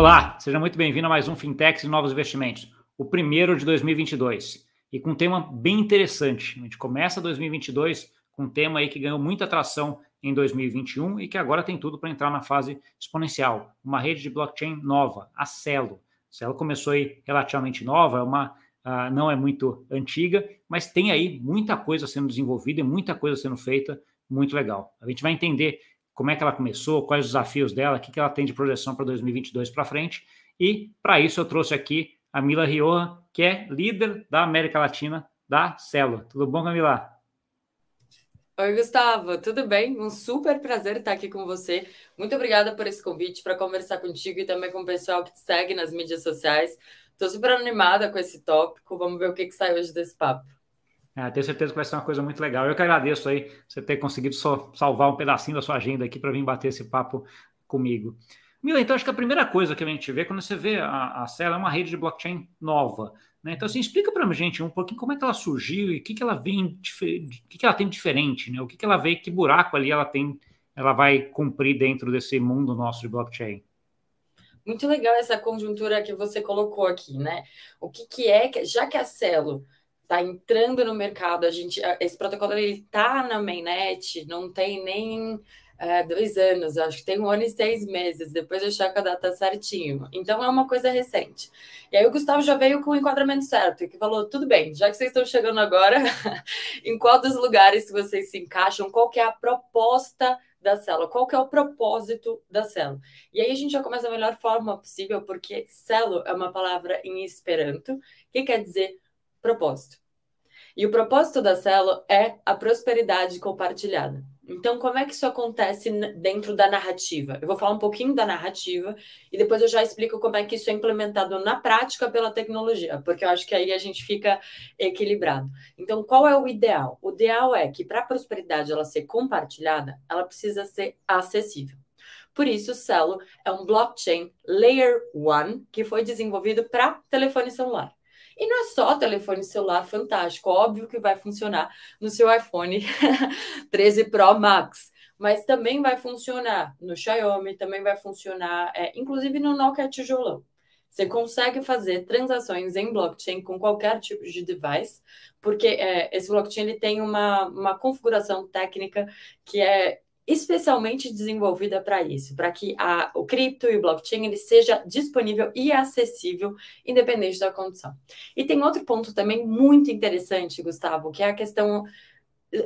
Olá, seja muito bem-vindo a mais um Fintechs e Novos Investimentos, o primeiro de 2022. E com um tema bem interessante. A gente começa 2022 com um tema aí que ganhou muita atração em 2021 e que agora tem tudo para entrar na fase exponencial. Uma rede de blockchain nova, a Celo. A Celo começou aí relativamente nova, é uma uh, não é muito antiga, mas tem aí muita coisa sendo desenvolvida e muita coisa sendo feita muito legal. A gente vai entender como é que ela começou, quais os desafios dela, o que, que ela tem de projeção para 2022 para frente. E para isso eu trouxe aqui a Mila Rioja, que é líder da América Latina da Celo. Tudo bom, Camila? Oi, Gustavo, tudo bem? Um super prazer estar aqui com você. Muito obrigada por esse convite para conversar contigo e também com o pessoal que te segue nas mídias sociais. Estou super animada com esse tópico. Vamos ver o que, que sai hoje desse papo. É, tenho certeza que vai ser uma coisa muito legal. Eu que agradeço aí você ter conseguido só salvar um pedacinho da sua agenda aqui para vir bater esse papo comigo. Mila, então acho que a primeira coisa que a gente vê quando você vê a, a Cela é uma rede de blockchain nova. Né? Então, assim, explica para a gente um pouquinho como é que ela surgiu e o que, que ela vem, que, que ela tem de diferente, né? O que, que ela vê, que buraco ali ela tem, ela vai cumprir dentro desse mundo nosso de blockchain. Muito legal essa conjuntura que você colocou aqui, né? O que, que é, já que a Celo está entrando no mercado, a gente, esse protocolo ele está na mainnet, não tem nem é, dois anos, acho que tem um ano e seis meses, depois eu checo a data certinho. Então é uma coisa recente. E aí o Gustavo já veio com o enquadramento certo, que falou: tudo bem, já que vocês estão chegando agora, em qual dos lugares vocês se encaixam, qual que é a proposta da célula, qual que é o propósito da célula. E aí a gente já começa da melhor forma possível, porque célula é uma palavra em esperanto, que quer dizer propósito. E o propósito da célula é a prosperidade compartilhada. Então, como é que isso acontece dentro da narrativa? Eu vou falar um pouquinho da narrativa e depois eu já explico como é que isso é implementado na prática pela tecnologia, porque eu acho que aí a gente fica equilibrado. Então, qual é o ideal? O ideal é que para a prosperidade ela ser compartilhada, ela precisa ser acessível. Por isso, o Celo é um blockchain Layer 1 que foi desenvolvido para telefone celular. E não é só telefone celular fantástico, óbvio que vai funcionar no seu iPhone 13 Pro Max, mas também vai funcionar no Xiaomi, também vai funcionar, é, inclusive no Nokia tijolão. Você consegue fazer transações em blockchain com qualquer tipo de device, porque é, esse blockchain ele tem uma, uma configuração técnica que é especialmente desenvolvida para isso, para que a, o cripto e o blockchain ele seja disponível e acessível, independente da condição. E tem outro ponto também muito interessante, Gustavo, que é a questão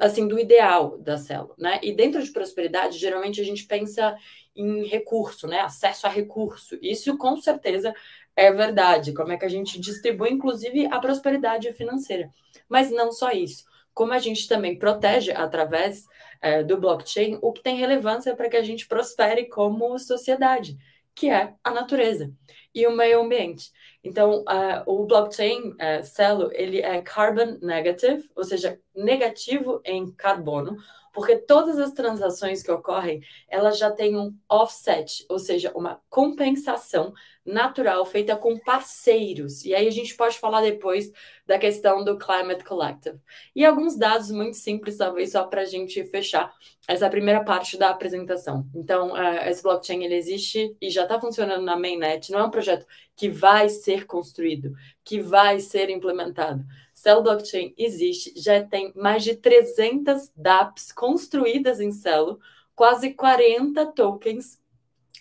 assim do ideal da célula, né? E dentro de prosperidade, geralmente a gente pensa em recurso, né? Acesso a recurso. Isso com certeza é verdade. Como é que a gente distribui, inclusive, a prosperidade financeira? Mas não só isso como a gente também protege através é, do blockchain o que tem relevância para que a gente prospere como sociedade, que é a natureza e o meio ambiente. Então, uh, o blockchain uh, Celo, ele é carbon negative, ou seja, negativo em carbono, porque todas as transações que ocorrem, elas já têm um offset, ou seja, uma compensação natural feita com parceiros. E aí a gente pode falar depois da questão do Climate Collective. E alguns dados muito simples, talvez só para a gente fechar essa primeira parte da apresentação. Então, esse blockchain ele existe e já está funcionando na mainnet. Não é um projeto que vai ser construído, que vai ser implementado. Cell Blockchain existe, já tem mais de 300 dApps construídas em Celo, quase 40 tokens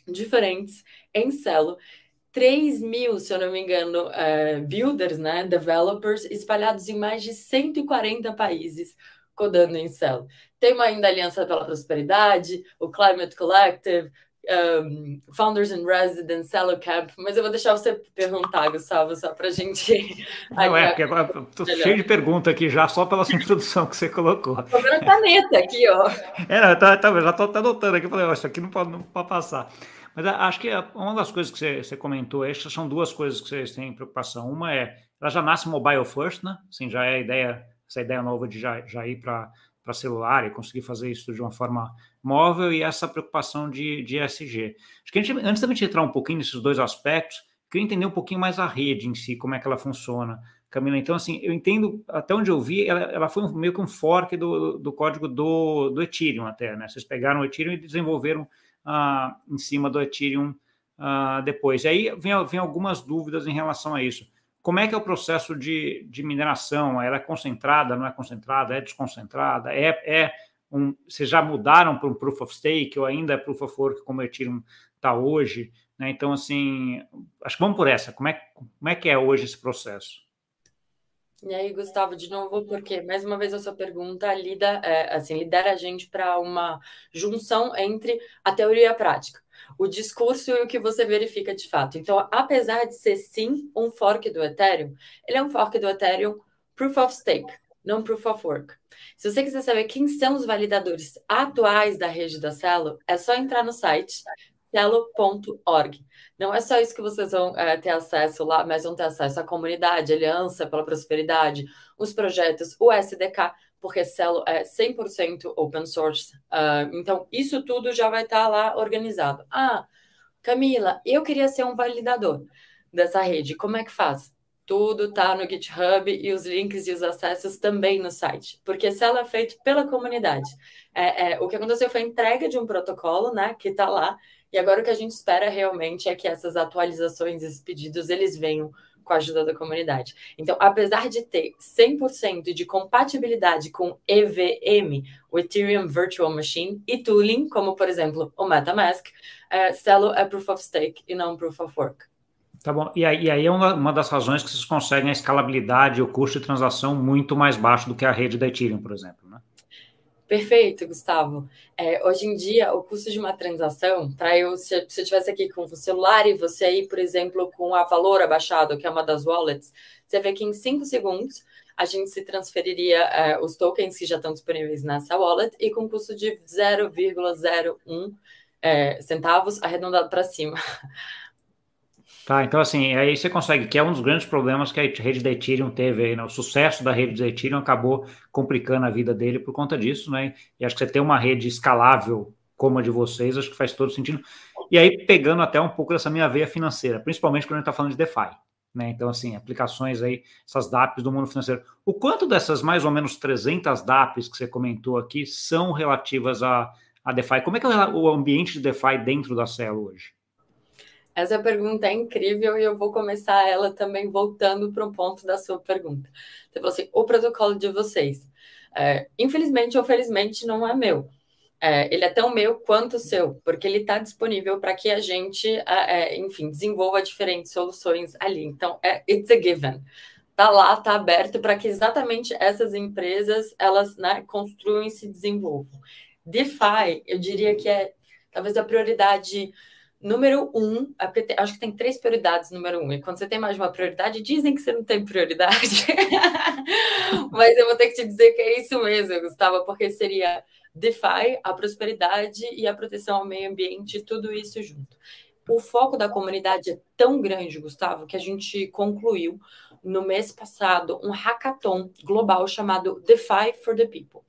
diferentes em Celo 3 mil, se eu não me engano, uh, builders, né, developers, espalhados em mais de 140 países, codando em Cell. Tem ainda a Aliança pela Prosperidade, o Climate Collective, um, Founders in Residence, Cello Camp, mas eu vou deixar você perguntar, Gustavo, só para a gente. Não, é, porque agora estou cheio de perguntas aqui já, só pela sua introdução que você colocou. Estou vendo caneta aqui, ó. É, não, tá, tá, já estou anotando aqui, falei, ó, isso aqui não pode, não pode passar. Mas acho que uma das coisas que você, você comentou, estas são duas coisas que vocês têm preocupação. Uma é, ela já nasce mobile first, né? Assim, já é a ideia, essa ideia nova de já, já ir para celular e conseguir fazer isso de uma forma móvel e essa preocupação de, de ESG. Acho que gente, antes da gente entrar um pouquinho nesses dois aspectos, queria entender um pouquinho mais a rede em si, como é que ela funciona. Camila, então, assim, eu entendo, até onde eu vi, ela, ela foi meio que um fork do, do código do, do Ethereum até, né? Vocês pegaram o Ethereum e desenvolveram ah, em cima do Ethereum uh, depois. E aí vem, vem algumas dúvidas em relação a isso. Como é que é o processo de, de mineração? Ela é concentrada, não é concentrada, é desconcentrada? É, é um, vocês já mudaram para um Proof of Stake ou ainda é Proof of Work como o Ethereum está hoje? Né? Então, assim, acho que vamos por essa. Como é, como é que é hoje esse processo? E aí, Gustavo, de novo, porque mais uma vez a sua pergunta lida, é, assim, lidera a gente para uma junção entre a teoria e a prática, o discurso e o que você verifica de fato. Então, apesar de ser sim um fork do Ethereum, ele é um fork do Ethereum Proof of Stake, não Proof of Work. Se você quiser saber quem são os validadores atuais da rede da Celo, é só entrar no site Celo.org. Não é só isso que vocês vão é, ter acesso lá, mas vão ter acesso à comunidade, Aliança pela Prosperidade, os projetos, o SDK, porque Celo é 100% open source. Uh, então, isso tudo já vai estar tá lá organizado. Ah, Camila, eu queria ser um validador dessa rede. Como é que faz? Tudo está no GitHub e os links e os acessos também no site, porque Celo é feito pela comunidade. É, é, o que aconteceu foi a entrega de um protocolo, né, que está lá, e agora o que a gente espera realmente é que essas atualizações, esses pedidos, eles venham com a ajuda da comunidade. Então, apesar de ter 100% de compatibilidade com EVM, o Ethereum Virtual Machine, e tooling, como por exemplo o MetaMask, é, Celo é Proof of Stake e não Proof of Work. Tá bom. E aí, e aí é uma, das razões que vocês conseguem a escalabilidade e o custo de transação muito mais baixo do que a rede da Ethereum, por exemplo, né? Perfeito, Gustavo. É, hoje em dia, o custo de uma transação, para eu, se, se eu estivesse aqui com o celular e você aí, por exemplo, com a Valor abaixado, que é uma das wallets, você vê que em 5 segundos a gente se transferiria é, os tokens que já estão disponíveis nessa wallet e com custo de 0,01 é, centavos arredondado para cima. Tá, então assim, aí você consegue, que é um dos grandes problemas que a rede da Ethereum teve aí, né? O sucesso da rede da Ethereum acabou complicando a vida dele por conta disso, né? E acho que você ter uma rede escalável como a de vocês, acho que faz todo sentido. E aí, pegando até um pouco dessa minha veia financeira, principalmente quando a gente está falando de DeFi, né? Então, assim, aplicações aí, essas DApps do mundo financeiro. O quanto dessas mais ou menos 300 DApps que você comentou aqui são relativas a, a DeFi? Como é que é o ambiente de DeFi dentro da Celo hoje? Essa pergunta é incrível e eu vou começar ela também voltando para um ponto da sua pergunta. Você falou assim: o protocolo de vocês. É, infelizmente ou felizmente não é meu. É, ele é tão meu quanto o seu, porque ele está disponível para que a gente, é, enfim, desenvolva diferentes soluções ali. Então, é, it's a given. Está lá, está aberto para que exatamente essas empresas elas né, construam e se desenvolvam. DeFi, eu diria que é talvez a prioridade Número um, acho que tem três prioridades, número um. E quando você tem mais de uma prioridade, dizem que você não tem prioridade. Mas eu vou ter que te dizer que é isso mesmo, Gustavo, porque seria DeFi, a prosperidade e a proteção ao meio ambiente, tudo isso junto. O foco da comunidade é tão grande, Gustavo, que a gente concluiu no mês passado um hackathon global chamado DeFi for the People.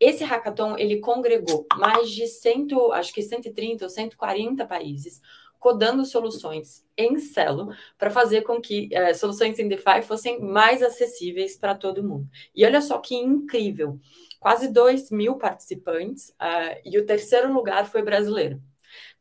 Esse hackathon ele congregou mais de 100, acho que 130 ou 140 países codando soluções em Celo para fazer com que é, soluções em DeFi fossem mais acessíveis para todo mundo. E olha só que incrível, quase 2 mil participantes uh, e o terceiro lugar foi brasileiro.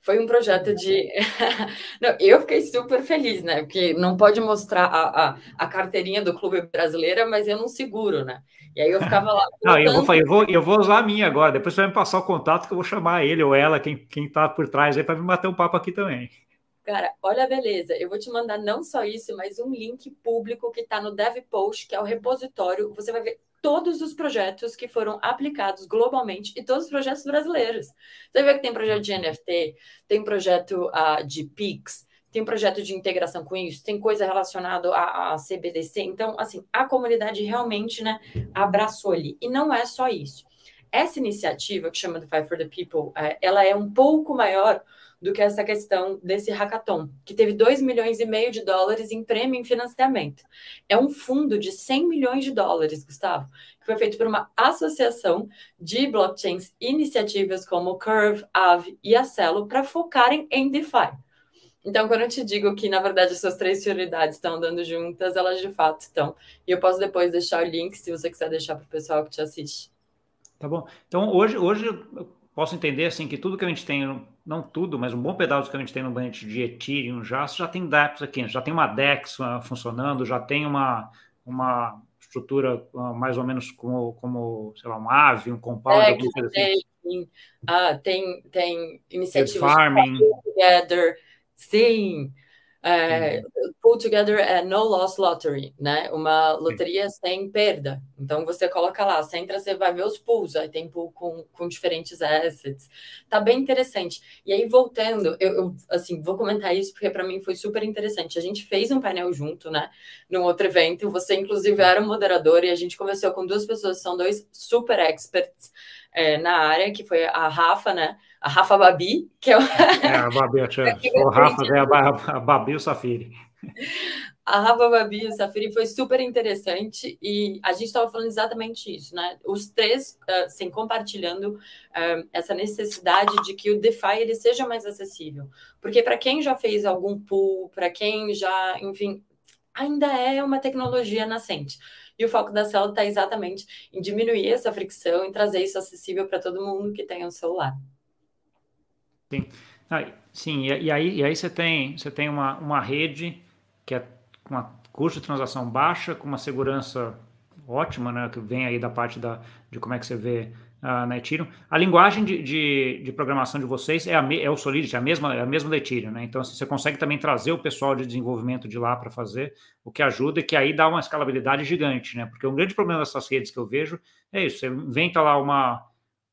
Foi um projeto de. não, eu fiquei super feliz, né? Porque não pode mostrar a, a, a, carteirinha do clube brasileira, mas eu não seguro, né? E aí eu ficava lá. Não, eu vou, eu, vou, eu vou usar a minha agora. Depois você vai me passar o contato que eu vou chamar ele ou ela, quem, quem tá por trás aí, para me bater um papo aqui também. Cara, olha a beleza. Eu vou te mandar não só isso, mas um link público que está no DevPost, que é o repositório. Você vai ver todos os projetos que foram aplicados globalmente e todos os projetos brasileiros. Você vê que tem projeto de NFT, tem projeto uh, de PIX, tem projeto de integração com isso, tem coisa relacionada a, CBDC. Então, assim, a comunidade realmente né, abraçou ali. E não é só isso. Essa iniciativa, que chama The Five for the People, é, ela é um pouco maior do que essa questão desse hackathon, que teve 2 milhões e meio de dólares em prêmio em financiamento. É um fundo de 100 milhões de dólares, Gustavo, que foi feito por uma associação de blockchains iniciativas como Curve, Aave e Acelo para focarem em DeFi. Então, quando eu te digo que, na verdade, essas três prioridades estão andando juntas, elas de fato estão. E eu posso depois deixar o link, se você quiser deixar para o pessoal que te assiste. Tá bom. Então, hoje, hoje posso entender assim que tudo que a gente tem, não tudo, mas um bom pedaço que a gente tem no ambiente de Ethereum já, já tem dApps aqui, já tem uma DEX uh, funcionando, já tem uma, uma estrutura uh, mais ou menos como, como, sei lá, um AVE, um Compound, é, alguma coisa assim. Tem, ah, tem, tem iniciativas farming. together, sim, é, pull together é no loss lottery, né? Uma loteria Sim. sem perda. Então você coloca lá, você entra, você vai ver os pools, aí tem pool com, com diferentes assets. Tá bem interessante. E aí, voltando, eu, eu assim, vou comentar isso porque para mim foi super interessante. A gente fez um painel junto, né? Num outro evento. Você, inclusive, era o moderador e a gente conversou com duas pessoas, são dois super experts é, na área, que foi a Rafa, né? A Rafa Babi, que é, o... é a Babi, o Rafa é a Babi e o Safiri. A Rafa Babi e o Safiri foi super interessante e a gente estava falando exatamente isso, né? Os três, assim, compartilhando uh, essa necessidade de que o DeFi ele seja mais acessível. Porque para quem já fez algum pool, para quem já, enfim, ainda é uma tecnologia nascente. E o foco da célula está exatamente em diminuir essa fricção e trazer isso acessível para todo mundo que tenha um celular. Sim, ah, sim e, e, aí, e aí você tem, você tem uma, uma rede que é com uma custo de transação baixa, com uma segurança ótima, né, que vem aí da parte da, de como é que você vê uh, na Ethereum. A linguagem de, de, de, programação de vocês é, a, é o Solidity, é a mesma, é a mesma da Ethereum, né? Então, assim, você consegue também trazer o pessoal de desenvolvimento de lá para fazer, o que ajuda e que aí dá uma escalabilidade gigante, né? Porque um grande problema dessas redes que eu vejo é isso, você inventa lá uma,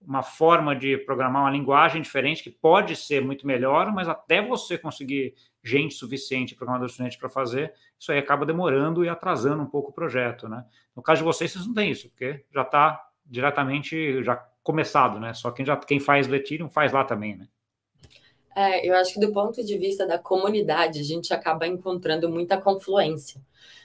uma forma de programar uma linguagem diferente que pode ser muito melhor, mas até você conseguir gente suficiente, programador suficiente para fazer, isso aí acaba demorando e atrasando um pouco o projeto, né? No caso de vocês, vocês não têm isso, porque já está diretamente já começado, né? Só quem já quem faz o Ethereum faz lá também, né? É, eu acho que do ponto de vista da comunidade, a gente acaba encontrando muita confluência,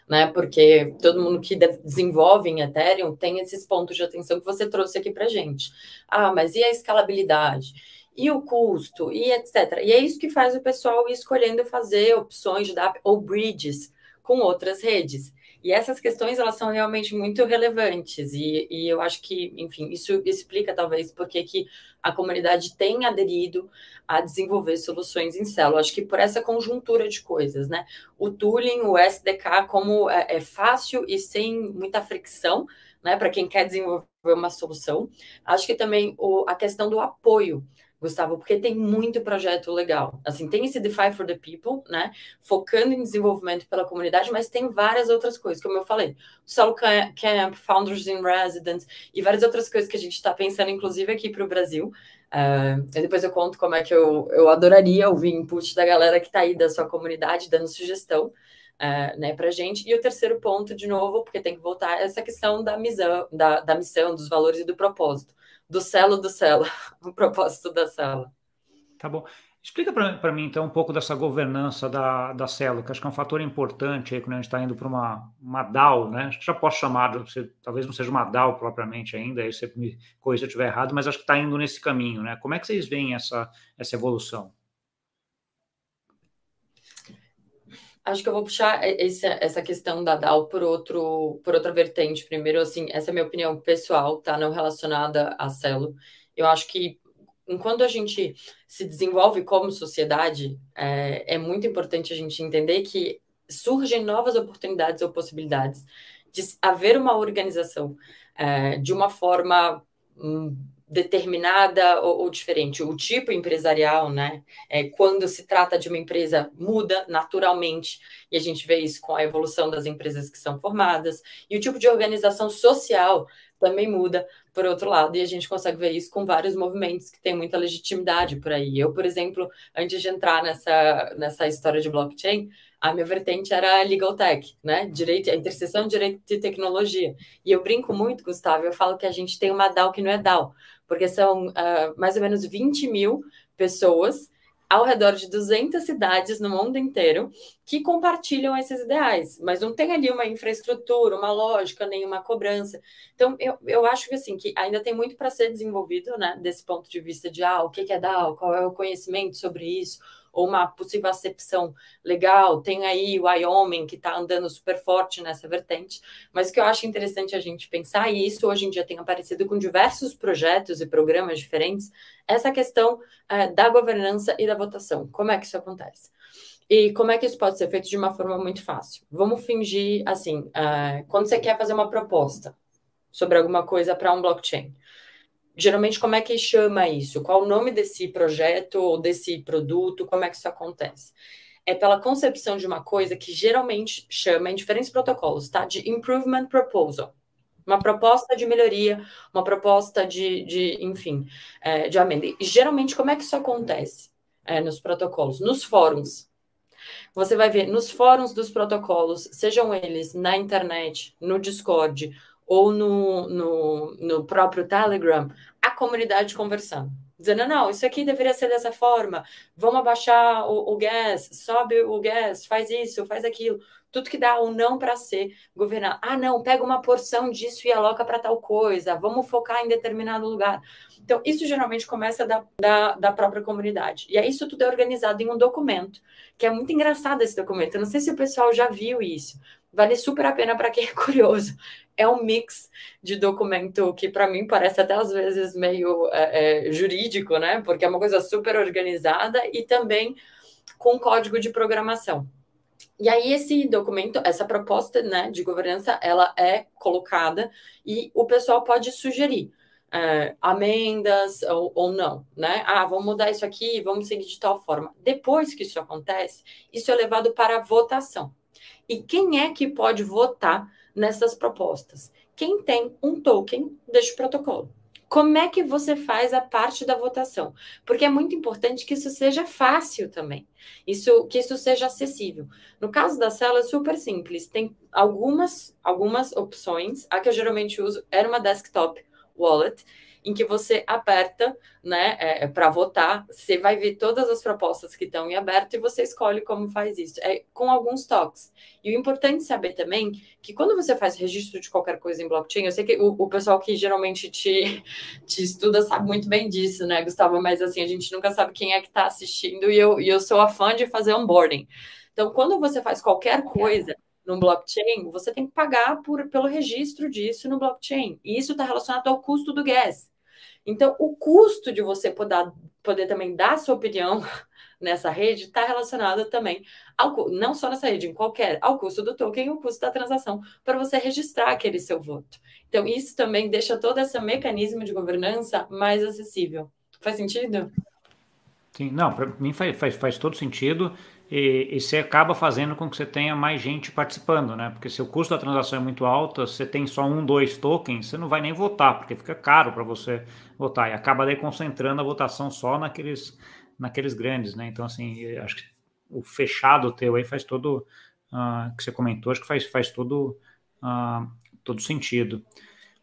né? Porque todo mundo que desenvolve em Ethereum tem esses pontos de atenção que você trouxe aqui para gente. Ah, mas e a escalabilidade? E o custo? E etc. E é isso que faz o pessoal ir escolhendo fazer opções de DApp ou bridges com outras redes. E essas questões, elas são realmente muito relevantes, e, e eu acho que, enfim, isso explica talvez porque que a comunidade tem aderido a desenvolver soluções em célula. Acho que por essa conjuntura de coisas, né? O tooling, o SDK, como é, é fácil e sem muita fricção, né, para quem quer desenvolver uma solução. Acho que também o, a questão do apoio. Gustavo, porque tem muito projeto legal. Assim, tem esse DeFi for the People, né? Focando em desenvolvimento pela comunidade, mas tem várias outras coisas, como eu falei. Solo Camp, Founders in Residence e várias outras coisas que a gente está pensando, inclusive, aqui para o Brasil. Uh, depois eu conto como é que eu, eu adoraria ouvir input da galera que está aí da sua comunidade, dando sugestão. Uh, né, para gente. E o terceiro ponto, de novo, porque tem que voltar, é essa questão da missão, da, da missão, dos valores e do propósito do celo do celo, o propósito da célula. Tá bom. Explica para mim, então, um pouco dessa governança da, da célula, que acho que é um fator importante aí quando a gente está indo para uma, uma DAO, né? Acho que já posso chamar, você, talvez não seja uma DAO propriamente ainda, aí você me corrija se eu estiver errado, mas acho que está indo nesse caminho, né? Como é que vocês veem essa, essa evolução? Acho que eu vou puxar esse, essa questão da DAO por, outro, por outra vertente. Primeiro, assim, essa é a minha opinião pessoal, tá? Não relacionada à Celo. Eu acho que enquanto a gente se desenvolve como sociedade, é, é muito importante a gente entender que surgem novas oportunidades ou possibilidades de haver uma organização é, de uma forma hum, determinada ou, ou, diferente. O tipo empresarial, né? É, quando se trata de uma empresa, muda naturalmente, e a gente vê isso com a evolução das empresas que são formadas, e o tipo de organização social também muda, por outro lado, e a gente consegue ver isso com vários movimentos que têm muita legitimidade por aí. Eu, por exemplo, antes de entrar nessa, nessa história de blockchain, a minha vertente era legal tech, né? Direito, a interseção de direito e tecnologia. E eu brinco muito, Gustavo, eu falo que a gente tem uma DAO que não é DAO, porque são uh, mais ou menos 20 mil pessoas ao redor de 200 cidades no mundo inteiro que compartilham esses ideais, mas não tem ali uma infraestrutura, uma lógica, nenhuma cobrança. Então, eu, eu acho que assim, que ainda tem muito para ser desenvolvido, né, desse ponto de vista de ah, o que é DAO, qual é o conhecimento sobre isso, ou uma possível acepção legal. Tem aí o Wyoming, que está andando super forte nessa vertente. Mas o que eu acho interessante a gente pensar, e isso hoje em dia tem aparecido com diversos projetos e programas diferentes, essa questão é, da governança e da votação. Como é que isso acontece? E como é que isso pode ser feito de uma forma muito fácil? Vamos fingir assim: uh, quando você quer fazer uma proposta sobre alguma coisa para um blockchain, geralmente como é que chama isso? Qual o nome desse projeto ou desse produto? Como é que isso acontece? É pela concepção de uma coisa que geralmente chama em diferentes protocolos, tá? De improvement proposal. Uma proposta de melhoria, uma proposta de, de enfim, é, de amenda. E geralmente, como é que isso acontece é, nos protocolos? Nos fóruns. Você vai ver nos fóruns dos protocolos, sejam eles na internet, no Discord ou no, no, no próprio Telegram, a comunidade conversando. Dizendo, não, isso aqui deveria ser dessa forma, vamos abaixar o, o sobe o gas, faz isso, faz aquilo. Tudo que dá ou não para ser governado. Ah, não, pega uma porção disso e aloca para tal coisa, vamos focar em determinado lugar. Então, isso geralmente começa da, da, da, própria comunidade. E aí, isso tudo é organizado em um documento, que é muito engraçado esse documento. Eu não sei se o pessoal já viu isso. Vale super a pena para quem é curioso. É um mix de documento que, para mim, parece até às vezes meio é, é, jurídico, né? Porque é uma coisa super organizada e também com código de programação. E aí esse documento, essa proposta né, de governança, ela é colocada e o pessoal pode sugerir é, amendas ou, ou, não, né? Ah, vamos mudar isso aqui, vamos seguir de tal forma. Depois que isso acontece, isso é levado para votação. E quem é que pode votar nessas propostas? Quem tem um token deste protocolo. Como é que você faz a parte da votação? Porque é muito importante que isso seja fácil também, isso que isso seja acessível. No caso da célula, é super simples. Tem algumas algumas opções. A que eu geralmente uso era uma desktop wallet, em que você aperta, né, é, é para votar, você vai ver todas as propostas que estão em aberto e você escolhe como faz isso, é com alguns toques. E o importante saber também que quando você faz registro de qualquer coisa em blockchain, eu sei que o, o pessoal que geralmente te, te estuda sabe muito bem disso, né, Gustavo? Mas assim, a gente nunca sabe quem é que está assistindo e eu, e eu sou a fã de fazer onboarding. Então, quando você faz qualquer coisa, no blockchain, você tem que pagar por, pelo registro disso no blockchain. E isso está relacionado ao custo do gas. Então, o custo de você poder, poder também dar sua opinião nessa rede está relacionado também ao não só nessa rede, em qualquer, ao custo do token e o custo da transação para você registrar aquele seu voto. Então, isso também deixa todo esse mecanismo de governança mais acessível. Faz sentido? Sim, não, para mim faz, faz, faz todo sentido e, e, você acaba fazendo com que você tenha mais gente participando, né? Porque se o custo da transação é muito alto, você tem só um, dois tokens, você não vai nem votar, porque fica caro para você votar e acaba daí concentrando a votação só naqueles, naqueles grandes, né? Então, assim, acho que o fechado teu aí faz todo, uh, que você comentou, acho que faz, faz todo, uh, todo sentido.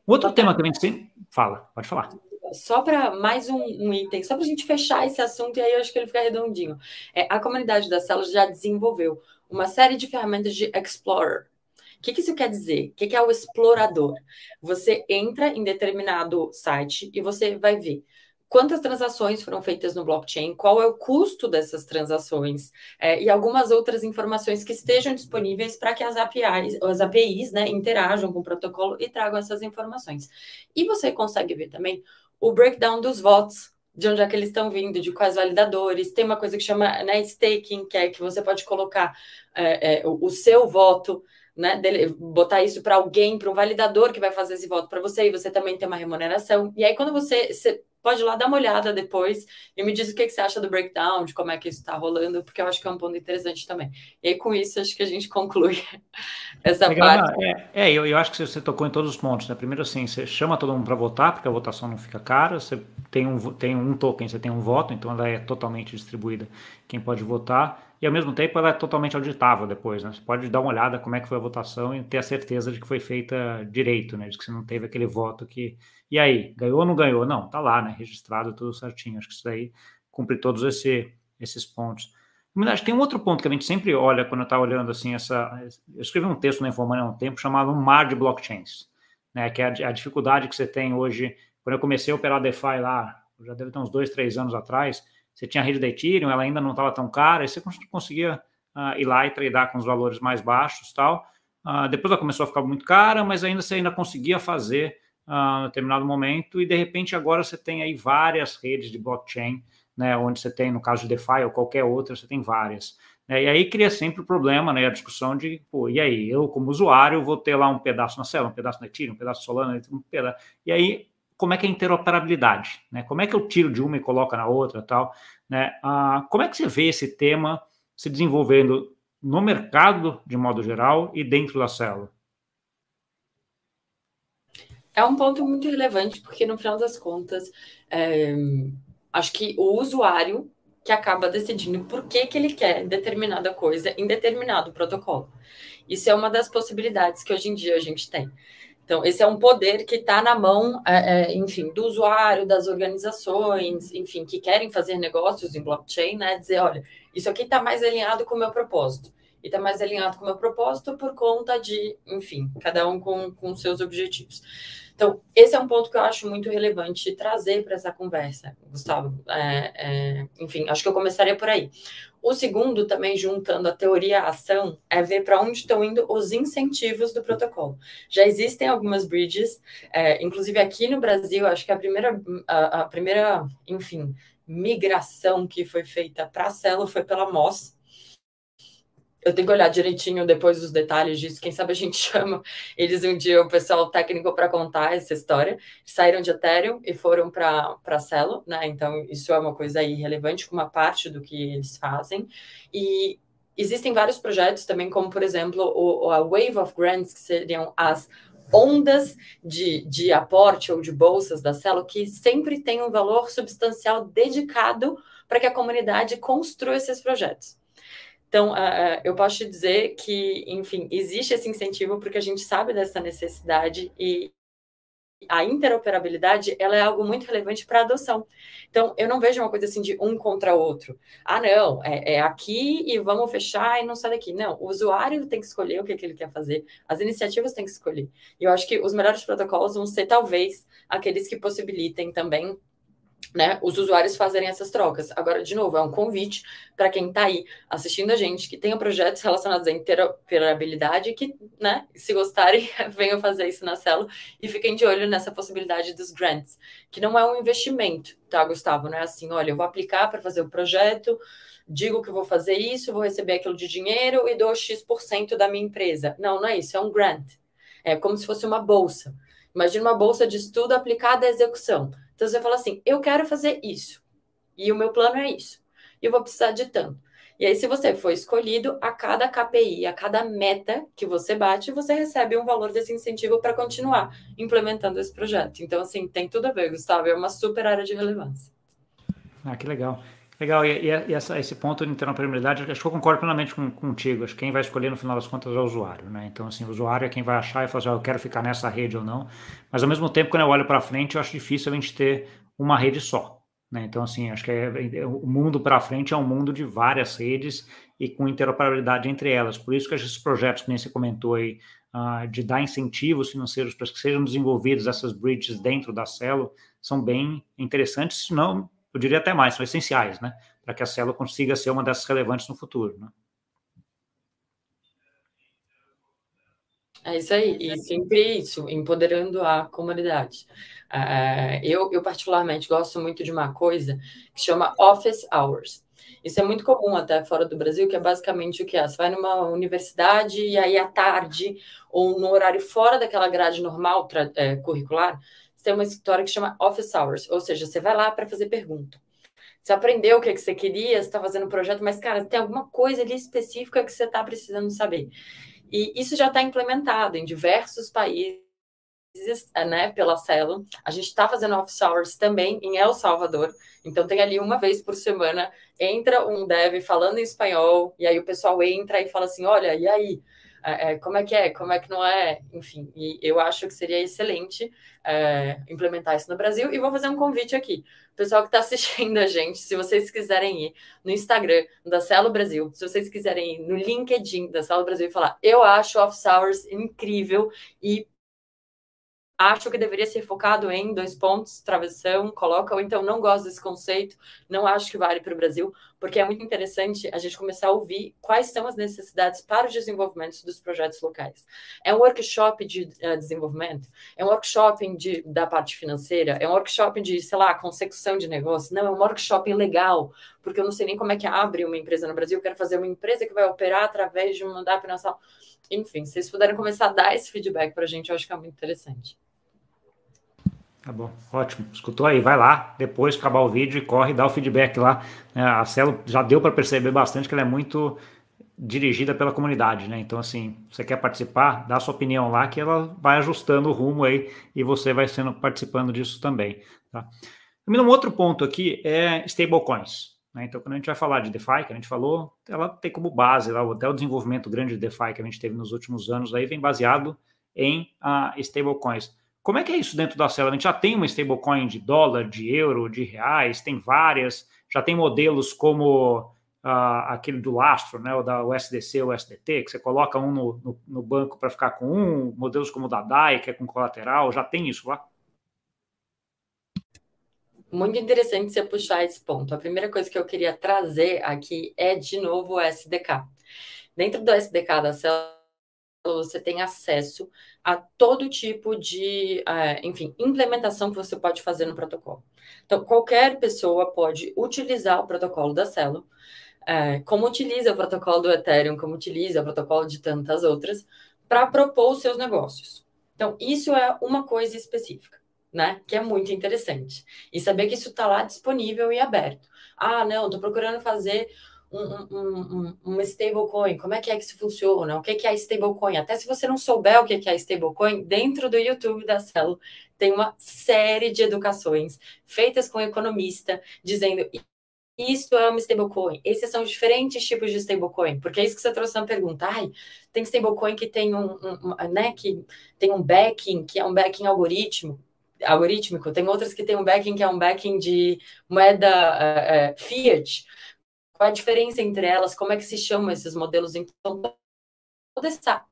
Outro tema que a gente tem... Fala, pode falar só para mais um, um, item, só para a gente fechar esse assunto, e aí eu acho que ele fica redondinho. É, a comunidade das células já desenvolveu uma série de ferramentas de Explorer. O que, que isso quer dizer? O que, que é o explorador? Você entra em determinado site e você vai ver quantas transações foram feitas no blockchain, qual é o custo dessas transações é, e algumas outras informações que estejam disponíveis para que as APIs, as APIs né, interajam com o protocolo e tragam essas informações. E você consegue ver também o breakdown dos votos, de onde é que eles estão vindo, de quais validadores. Tem uma coisa que chama né, staking, que é que você pode colocar é, é, o, seu voto, né, dele, botar isso para alguém, para um validador que vai fazer esse voto para você, e você também tem uma remuneração. E aí, quando você, você pode ir lá dar uma olhada depois e me diz o que, que você acha do breakdown, de como é que isso está rolando, porque eu acho que é um ponto interessante também. E aí, com isso, acho que a gente conclui essa Legal, parte. É, é eu, eu, acho que você tocou em todos os pontos. Né? Primeiro, assim, você chama todo mundo para votar, porque a votação não fica cara, você tem um, tem um token, você tem um voto, então ela é totalmente distribuída quem pode votar e ao mesmo tempo ela é totalmente auditável depois, né? Você pode dar uma olhada como é que foi a votação e ter a certeza de que foi feita direito, né? De que você não teve aquele voto que e aí, ganhou ou não ganhou? Não, tá lá, né? Registrado tudo certinho. Acho que isso daí cumpre todos esse, esses pontos. Acho que tem um outro ponto que a gente sempre olha quando está olhando assim essa. Eu escrevi um texto na Informânia há um tempo chamado um mar de blockchains, né? Que é a, a, dificuldade que você tem hoje. Quando eu comecei a operar DeFi lá, já deve ter uns dois, três anos atrás, você tinha a rede da Ethereum, ela ainda não estava tão cara, e você conseguia uh, ir lá e tradear com os valores mais baixos tal. Uh, depois ela começou a ficar muito cara, mas ainda você ainda conseguia fazer uh, em determinado momento, e de repente agora você tem aí várias redes de blockchain, né, onde você tem, no caso de DeFi ou qualquer outra, você tem várias. Né, e aí cria sempre o problema, né, a discussão de, pô, e aí, eu como usuário vou ter lá um pedaço na célula, um pedaço na Ethereum, um pedaço Solana, um pedaço, e aí como é que é a interoperabilidade, né? Como é que eu tiro de uma e coloco na outra, tal, né? Ah, como é que você vê esse tema se desenvolvendo no mercado de modo geral e dentro da célula? É um ponto muito relevante porque no final das contas, é, acho que o usuário que acaba decidindo por que, que ele quer determinada coisa em determinado protocolo. Isso é uma das possibilidades que hoje em dia a gente tem. Então, esse é um poder que está na mão, é, é, enfim, do usuário, das organizações, enfim, que querem fazer negócios em blockchain, né? Dizer, olha, isso aqui está mais alinhado com o meu propósito. E está mais alinhado com o meu propósito por conta de, enfim, cada um com, com seus objetivos. Então, esse é um ponto que eu acho muito relevante trazer para essa conversa, Gustavo. É, é, enfim, acho que eu começaria por aí. O segundo, também juntando a teoria à ação, é ver para onde estão indo os incentivos do protocolo. Já existem algumas bridges, é, inclusive aqui no Brasil, acho que a primeira, a, a primeira, enfim, migração que foi feita para a Celo foi pela MOS, eu tenho que olhar direitinho depois os detalhes disso. Quem sabe a gente chama eles um dia, o pessoal técnico, para contar essa história. Saíram de Ethereum e foram para Celo, né? Então, isso é uma coisa aí relevante, com uma parte do que eles fazem. E existem vários projetos também, como, por exemplo, o, a Wave of Grants, que seriam as ondas de, de aporte ou de bolsas da Celo, que sempre tem um valor substancial dedicado para que a comunidade construa esses projetos. Então, uh, eu posso te dizer que, enfim, existe esse incentivo porque a gente sabe dessa necessidade e a interoperabilidade ela é algo muito relevante para a adoção. Então, eu não vejo uma coisa assim de um contra outro. Ah, não, é, é, aqui e vamos fechar e não sai daqui. Não, o usuário tem que escolher o que, que ele quer fazer, as iniciativas têm que escolher. E eu acho que os melhores protocolos vão ser, talvez, aqueles que possibilitem também né, os usuários fazerem essas trocas. Agora, de novo, é um convite para quem está aí assistindo a gente, que tenha projetos relacionados à interoperabilidade, que, né, se gostarem, venham fazer isso na célula e fiquem de olho nessa possibilidade dos grants, que não é um investimento, tá, Gustavo? Não é assim, olha, eu vou aplicar para fazer o projeto, digo que vou fazer isso, vou receber aquilo de dinheiro e dou X% da minha empresa. Não, não é isso, é um grant. É como se fosse uma bolsa. Imagina uma bolsa de estudo aplicada à execução. Então você fala assim: eu quero fazer isso. E o meu plano é isso. E eu vou precisar de tanto. E aí, se você for escolhido, a cada KPI, a cada meta que você bate, você recebe um valor desse incentivo para continuar implementando esse projeto. Então, assim, tem tudo a ver, Gustavo. É uma super área de relevância. Ah, que legal. Legal, e, e essa, esse ponto de interoperabilidade, acho que eu concordo plenamente com, contigo. Acho que quem vai escolher no final das contas é o usuário, né? Então, assim, o usuário é quem vai achar e falar assim, oh, eu quero ficar nessa rede ou não. Mas, ao mesmo tempo, quando eu olho para frente, eu acho difícil a gente ter uma rede só. Né? Então, assim, acho que é, é o mundo para frente é um mundo de várias redes e com interoperabilidade entre elas. Por isso que esses projetos que nem você comentou aí, uh, de dar incentivos financeiros para que sejam desenvolvidos essas bridges dentro da Celo, são bem interessantes, não eu diria até mais, são essenciais, né? Para que a célula consiga ser uma dessas relevantes no futuro, né? É isso aí, e sempre isso, empoderando a comunidade. Uh, eu, eu, particularmente, gosto muito de uma coisa que chama Office Hours. Isso é muito comum até fora do Brasil, que é basicamente o que é? Você vai numa universidade e aí à tarde, ou no horário fora daquela grade normal é, curricular, tem uma escritório que chama Office Hours, ou seja, você vai lá para fazer pergunta. Você aprendeu o que, que você queria, você está fazendo um projeto, mas, cara, tem alguma coisa ali específica que você está precisando saber. E isso já está implementado em diversos países, né, pela Celo. A gente está fazendo office hours também em El Salvador. Então tem ali uma vez por semana, entra um dev falando em espanhol, e aí o pessoal entra e fala assim: olha, e aí? É, é, como é que é, como é que não é, enfim, e eu acho que seria excelente é, implementar isso no Brasil. E vou fazer um convite aqui, pessoal que está assistindo a gente, se vocês quiserem ir no Instagram da Celo Brasil, se vocês quiserem ir no LinkedIn da Celo Brasil e falar, eu acho Office Hours incrível e acho que deveria ser focado em dois pontos, travessão, coloca, ou então não gosto desse conceito, não acho que vale para o Brasil, porque é muito interessante a gente começar a ouvir quais são as necessidades para os desenvolvimentos dos projetos locais. É um workshop de uh, desenvolvimento? É um workshop de, da parte financeira? É um workshop de, sei lá, consecução de negócio? Não, é um workshop legal, porque eu não sei nem como é que abre uma empresa no Brasil, eu quero fazer uma empresa que vai operar através de um mandato nacional. Enfim, se vocês puderem começar a dar esse feedback para a gente, eu acho que é muito interessante. Tá bom, ótimo. Escutou aí, vai lá, depois acabar o vídeo e corre, dá o feedback lá. É, a Celo já deu para perceber bastante que ela é muito dirigida pela comunidade, né? Então, assim, você quer participar, dá sua opinião lá que ela vai ajustando o rumo aí e você vai sendo participando disso também, tá? Um outro ponto aqui é stablecoins. Né? Então, quando a gente vai falar de DeFi, que a gente falou, ela tem como base, lá, até o desenvolvimento grande de DeFi que a gente teve nos últimos anos aí vem baseado em uh, stablecoins. Como é que é isso dentro da Celo? A gente já tem uma stablecoin de dólar, de euro, de reais, tem várias, já tem modelos como uh, aquele do lastro, né, o da USDC, o que você coloca um no, no, no banco para ficar com um, modelos como o da DAI, que é com colateral, já tem isso lá? Muito interessante você puxar esse ponto. A primeira coisa que eu queria trazer aqui é, de novo, o SDK. Dentro do SDK da Celo, você tem acesso a todo tipo de, uh, enfim, implementação que você pode fazer no protocolo. Então, qualquer pessoa pode utilizar o protocolo da Celo, uh, como utiliza o protocolo do Ethereum, como utiliza o protocolo de tantas outras, para propor os seus negócios. Então, isso é uma coisa específica, né? Que é muito interessante. E saber que isso está lá disponível e aberto. Ah, não, estou procurando fazer um, um, um, stablecoin, como é que é que isso funciona, o que é stablecoin. Até se você não souber o que é stablecoin, dentro do YouTube da Celo tem uma série de educações feitas com economista, dizendo isso é uma stablecoin. Esses são diferentes tipos de stablecoin, porque é isso que você trouxe na pergunta. Ai, tem stablecoin que tem um, um, né, que tem um backing, que é um backing algoritmo, algorítmico, tem outras que tem um backing que é um backing de moeda uh, uh, fiat. Qual a diferença entre elas? Como é que se chamam esses modelos? Então, toda essa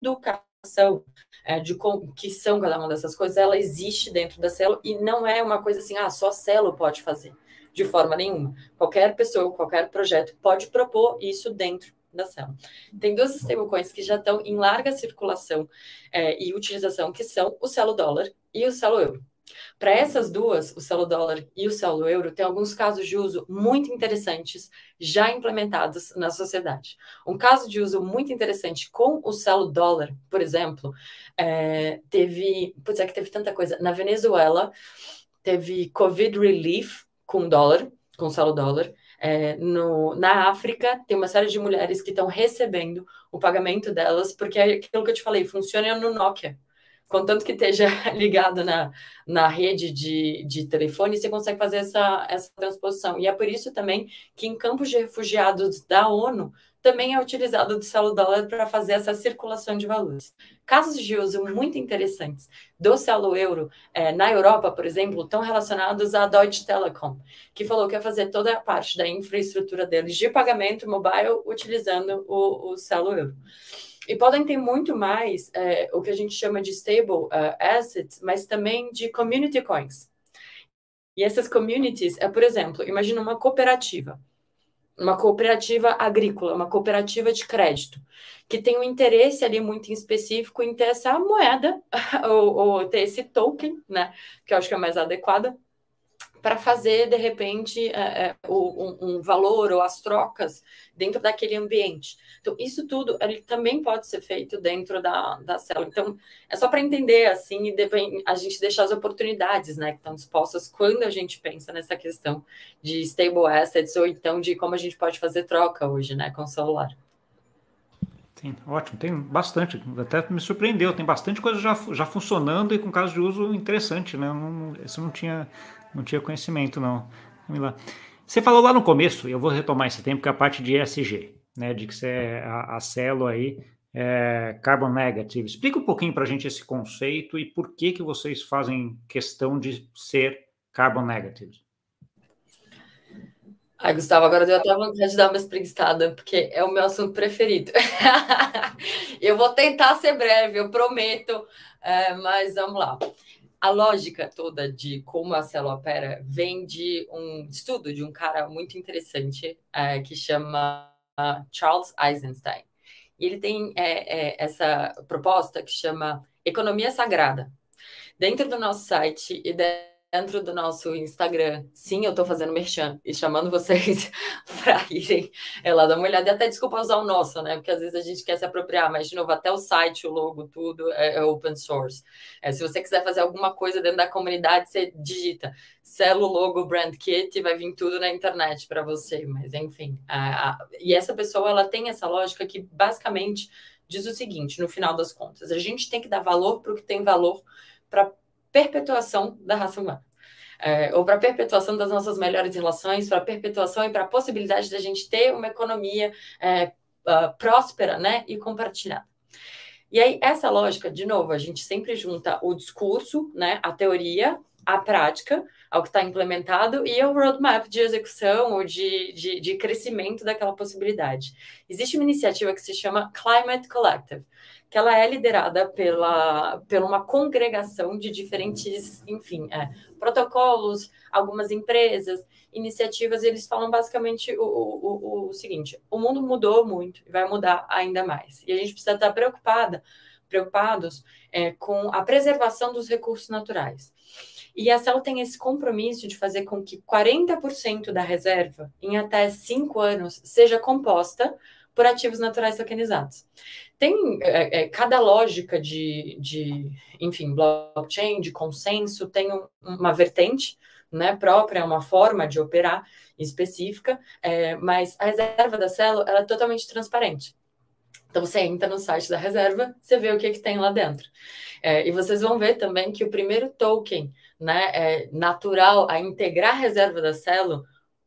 educação é, de como, que são cada uma dessas coisas, ela existe dentro da Celo e não é uma coisa assim, ah, só a Celo pode fazer, de forma nenhuma. Qualquer pessoa, qualquer projeto pode propor isso dentro da Celo. Tem duas stablecoins que já estão em larga circulação é, e utilização, que são o Celo Dólar e o Celo Euro. Para essas duas, o selo dólar e o selo euro, tem alguns casos de uso muito interessantes já implementados na sociedade. Um caso de uso muito interessante com o selo dólar, por exemplo, é, teve. Putz, é que teve tanta coisa. Na Venezuela, teve Covid Relief com dólar, com selo dólar. É, no, na África, tem uma série de mulheres que estão recebendo o pagamento delas, porque é aquilo que eu te falei, funciona no Nokia contanto que esteja ligado na, na rede de, de telefone, você consegue fazer essa, essa transposição. E é por isso também que em campos de refugiados da ONU também é utilizado o celo dólar para fazer essa circulação de valores. Casos de uso muito interessantes do celo euro é, na Europa, por exemplo, estão relacionados à Deutsche Telekom, que falou que ia fazer toda a parte da infraestrutura deles de pagamento mobile utilizando o, o celo euro. E podem ter muito mais é, o que a gente chama de stable uh, assets, mas também de community coins. E essas communities é, por exemplo, imagina uma cooperativa, uma cooperativa agrícola, uma cooperativa de crédito, que tem um interesse ali muito específico em ter essa moeda, ou, ou ter esse token, né, que eu acho que é mais adequada, para fazer, de repente, é, é, um, um, valor ou as trocas dentro daquele ambiente. Então, isso tudo ele também pode ser feito dentro da, da célula. Então, é só para entender, assim, e a gente deixar as oportunidades, né, que estão dispostas quando a gente pensa nessa questão de stable assets ou então de como a gente pode fazer troca hoje, né, com o celular. Sim, ótimo, tem bastante, até me surpreendeu, tem bastante coisa já, já funcionando e com caso de uso interessante, né? Não, isso não tinha, não tinha conhecimento, não. Lá. Você falou lá no começo, eu vou retomar esse tempo, que é a parte de ESG, né? De que você é a, a Celo aí é carbon negative. Explica um pouquinho para a gente esse conceito e por que que vocês fazem questão de ser carbon negative. Ai, Gustavo, agora deu até vontade de dar uma espreguiçada, porque é o meu assunto preferido. eu vou tentar ser breve, eu prometo, é, mas vamos lá. A lógica toda de como a célula opera vem de um estudo de um cara muito interessante é, que chama Charles Eisenstein. E ele tem é, é, essa proposta que chama Economia Sagrada. Dentro do nosso site e dentro do nosso Instagram. Sim, eu estou fazendo merchan e chamando vocês para irem é, lá dar uma olhada. E até desculpa usar o nosso, né? Porque às vezes a gente quer se apropriar, mas de novo, até o site, o logo, tudo é, é open source. É, se você quiser fazer alguma coisa dentro da comunidade, você digita Celo Logo Brand Kit e vai vir tudo na internet para você. Mas enfim, a, a, e essa pessoa ela tem essa lógica que basicamente diz o seguinte: no final das contas, a gente tem que dar valor para o que tem valor para perpetuação da raça humana. É, ou para perpetuação das nossas melhores relações, para perpetuação e para a possibilidade da gente ter uma economia é, uh, próspera né, e compartilhada. E aí, essa lógica, de novo, a gente sempre junta o discurso, né, a teoria, a prática, ao que está implementado, e o roadmap de execução ou de, de, de, crescimento daquela possibilidade. Existe uma iniciativa que se chama Climate Collective, que ela é liderada pela, pela uma congregação de diferentes, enfim, é, protocolos, algumas empresas, iniciativas, e eles falam basicamente o, o, o, seguinte: o mundo mudou muito e vai mudar ainda mais. E a gente precisa estar preocupada, preocupados é, com a preservação dos recursos naturais. E a CEL tem esse compromisso de fazer com que 40% da reserva, em até cinco anos, seja composta por ativos naturais tokenizados. Tem é, é, cada lógica de, de, enfim, blockchain, de consenso, tem um, uma vertente né, própria, uma forma de operar específica, é, mas a reserva da célula ela é totalmente transparente. Então você entra no site da reserva, você vê o que, que tem lá dentro. É, e vocês vão ver também que o primeiro token né, é, natural a integrar a reserva da célula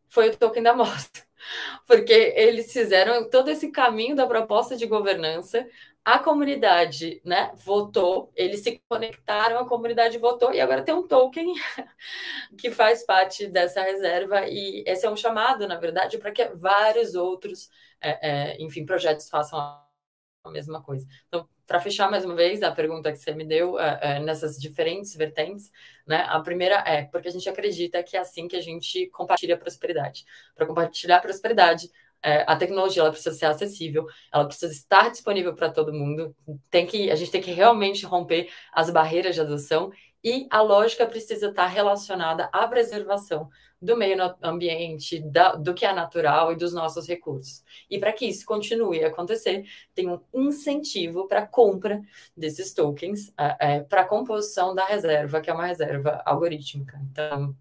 foi o token da amostra porque eles fizeram todo esse caminho da proposta de governança. A comunidade, né, votou, eles se conectaram, a comunidade votou e agora tem um token que faz parte dessa reserva e esse é um chamado, na verdade, para que vários outros, é, é, enfim, projetos façam a mesma coisa. Então, para fechar mais uma vez a pergunta que você me deu é, é, nessas diferentes vertentes, né? A primeira é porque a gente acredita que é assim que a gente compartilha a prosperidade. Para compartilhar a prosperidade, é, a tecnologia ela precisa ser acessível, ela precisa estar disponível para todo mundo. Tem que a gente tem que realmente romper as barreiras de adoção e a lógica precisa estar relacionada à preservação do meio ambiente, da, do que é natural e dos nossos recursos. E para que isso continue a acontecer, tem um incentivo para a compra desses tokens, é, é, para a composição da reserva, que é uma reserva algorítmica. Então,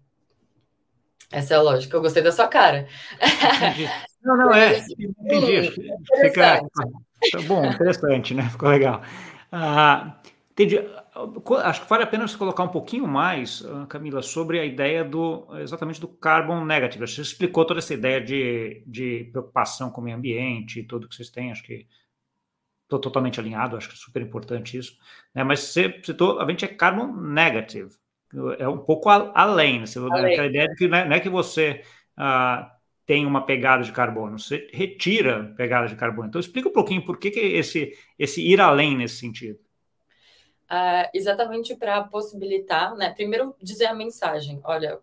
essa é a lógica. Eu gostei da sua cara. Entendi. Não, não, é. Entendi. Fica tá bom, interessante, né? Ficou legal. Ah, entendi. Acho que vale a pena você colocar um pouquinho mais, ah, Camila, sobre a ideia do exatamente do carbon negative. Você explicou toda essa ideia de, de preocupação com o meio ambiente e tudo que vocês têm, acho que estou totalmente alinhado, acho que é super importante isso. Né? Mas você citou, a gente é carbon negative, é um pouco além, né? além. aquela ideia de que não é, não é que você ah, tem uma pegada de carbono, você retira pegada de carbono. Então explica um pouquinho por que, que esse, esse ir além nesse sentido. Uh, exatamente para possibilitar, né? Primeiro dizer a mensagem, olha,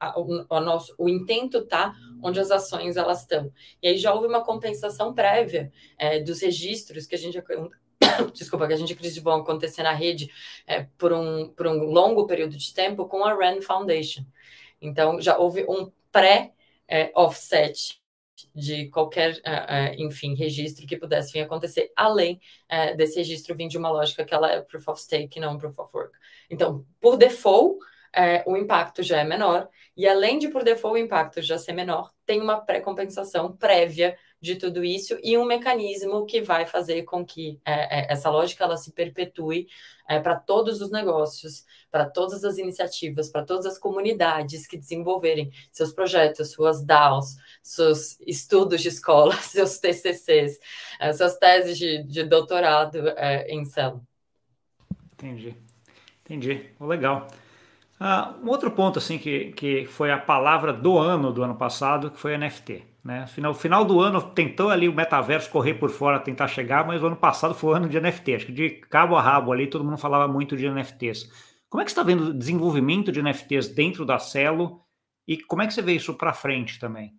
a, o, nosso, o intento tá onde as ações elas estão. E aí já houve uma compensação prévia é, dos registros que a gente desculpa, que a gente acredita vão acontecer na rede é, por, um, por um longo período de tempo com a RAND Foundation. Então já houve um pré-offset é, de qualquer, uh, uh, enfim, registro que pudesse vir acontecer, além uh, desse registro vir de uma lógica que ela é proof of stake, não proof of work. Então, por default, o impacto já é menor, e além de por default o impacto já ser menor, tem uma pré-compensação prévia de tudo isso e um mecanismo que vai fazer com que é, é, essa lógica ela se perpetue é, para todos os negócios, para todas as iniciativas, para todas as comunidades que desenvolverem seus projetos, suas DAOs, seus estudos de escola, seus TCCs, é, suas teses de, de doutorado é, em célula. Entendi, entendi, oh, legal. Uh, um outro ponto assim que, que foi a palavra do ano do ano passado, que foi NFT. Né? Final, final do ano tentou ali o metaverso correr por fora, tentar chegar, mas o ano passado foi o ano de NFT. Acho que de cabo a rabo ali todo mundo falava muito de NFTs. Como é que você está vendo o desenvolvimento de NFTs dentro da Celo e como é que você vê isso para frente também?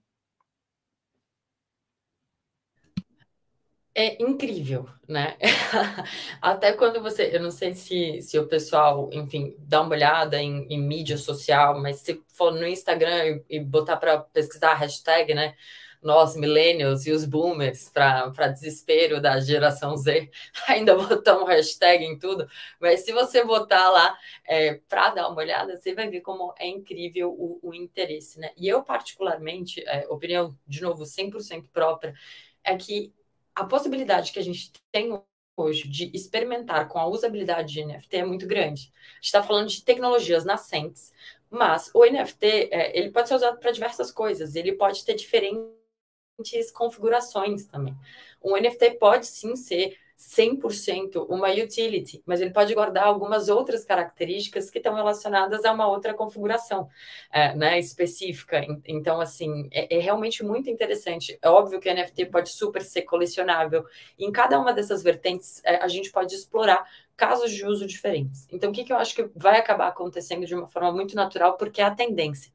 É incrível, né? Até quando você, eu não sei se, se o pessoal, enfim, dá uma olhada em, em mídia social, mas se for no Instagram e, e botar para pesquisar a hashtag, né? Nós, millennials e os boomers, para desespero da geração Z, ainda botamos hashtag em tudo. Mas se você botar lá é, para dar uma olhada, você vai ver como é incrível o, o interesse, né? E eu, particularmente, é, opinião, de novo, 100% própria, é que a possibilidade que a gente tem hoje de experimentar com a usabilidade de NFT é muito grande. A gente está falando de tecnologias nascentes, mas o NFT é, ele pode ser usado para diversas coisas. Ele pode ter diferentes configurações também. Um NFT pode sim ser 100% uma utility, mas ele pode guardar algumas outras características que estão relacionadas a uma outra configuração é, né, específica. Então, assim, é, é, realmente muito interessante. É óbvio que NFT pode super ser colecionável. E em cada uma dessas vertentes, é, a gente pode explorar casos de uso diferentes. Então, o que, que eu acho que vai acabar acontecendo de uma forma muito natural, porque é a tendência,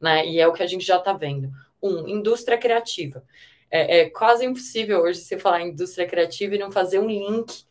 né? E é o que a gente já está vendo. Um, indústria criativa é, é quase impossível hoje você falar em indústria criativa e não fazer um link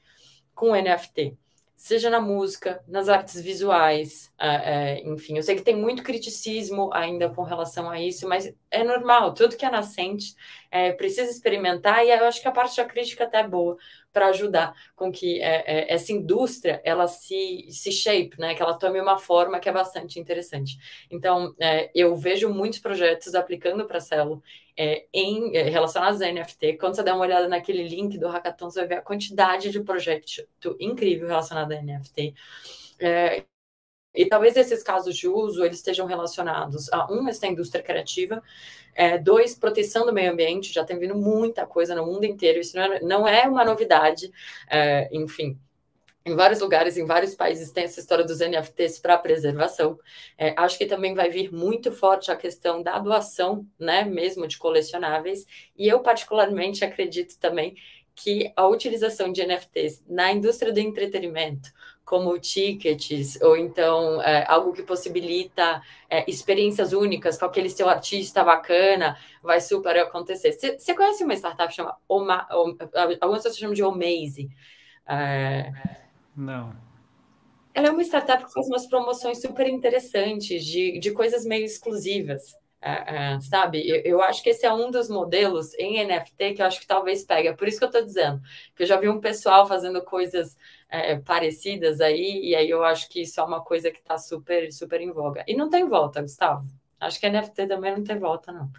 com o NFT seja na música, nas artes visuais, é, é, enfim, eu sei que tem muito criticismo ainda com relação a isso, mas é normal, tudo que é nascente é, precisa experimentar, e eu acho que a parte da crítica até é boa para ajudar com que é, é, essa indústria ela se, se shape, né, que ela tome uma forma que é bastante interessante. Então, é, eu vejo muitos projetos aplicando para a Celo é, em, é, relacionados a NFT. Quando você der uma olhada naquele link do Hackathon, você vai ver a quantidade de projeto incrível relacionado a NFT. É, e talvez esses casos de uso eles estejam relacionados a um, essa indústria criativa, é, dois, proteção do meio ambiente, já tem vindo muita coisa no mundo inteiro, isso não é, não é uma novidade, é, enfim, em vários lugares, em vários países, tem essa história dos NFTs para preservação. É, acho que também vai vir muito forte a questão da doação, né, mesmo de colecionáveis. E eu, particularmente, acredito também que a utilização de NFTs na indústria do entretenimento, como tickets, ou então é, algo que possibilita é, experiências únicas com aquele seu artista bacana, vai super acontecer. Você conhece uma startup que chama Oma, algumas pessoas chamam de Omaze? É, não. Ela é uma startup que faz umas promoções super interessantes de, de coisas meio exclusivas. Uh, uh, sabe? Eu, eu, acho que esse é um dos modelos em NFT que eu acho que talvez pegue. É por isso que eu estou dizendo, que eu já vi um pessoal fazendo coisas parecidas aí, e aí eu acho que isso é uma coisa que está super, super em voga. E não tem volta, Gustavo. Acho que NFT também não tem volta, não.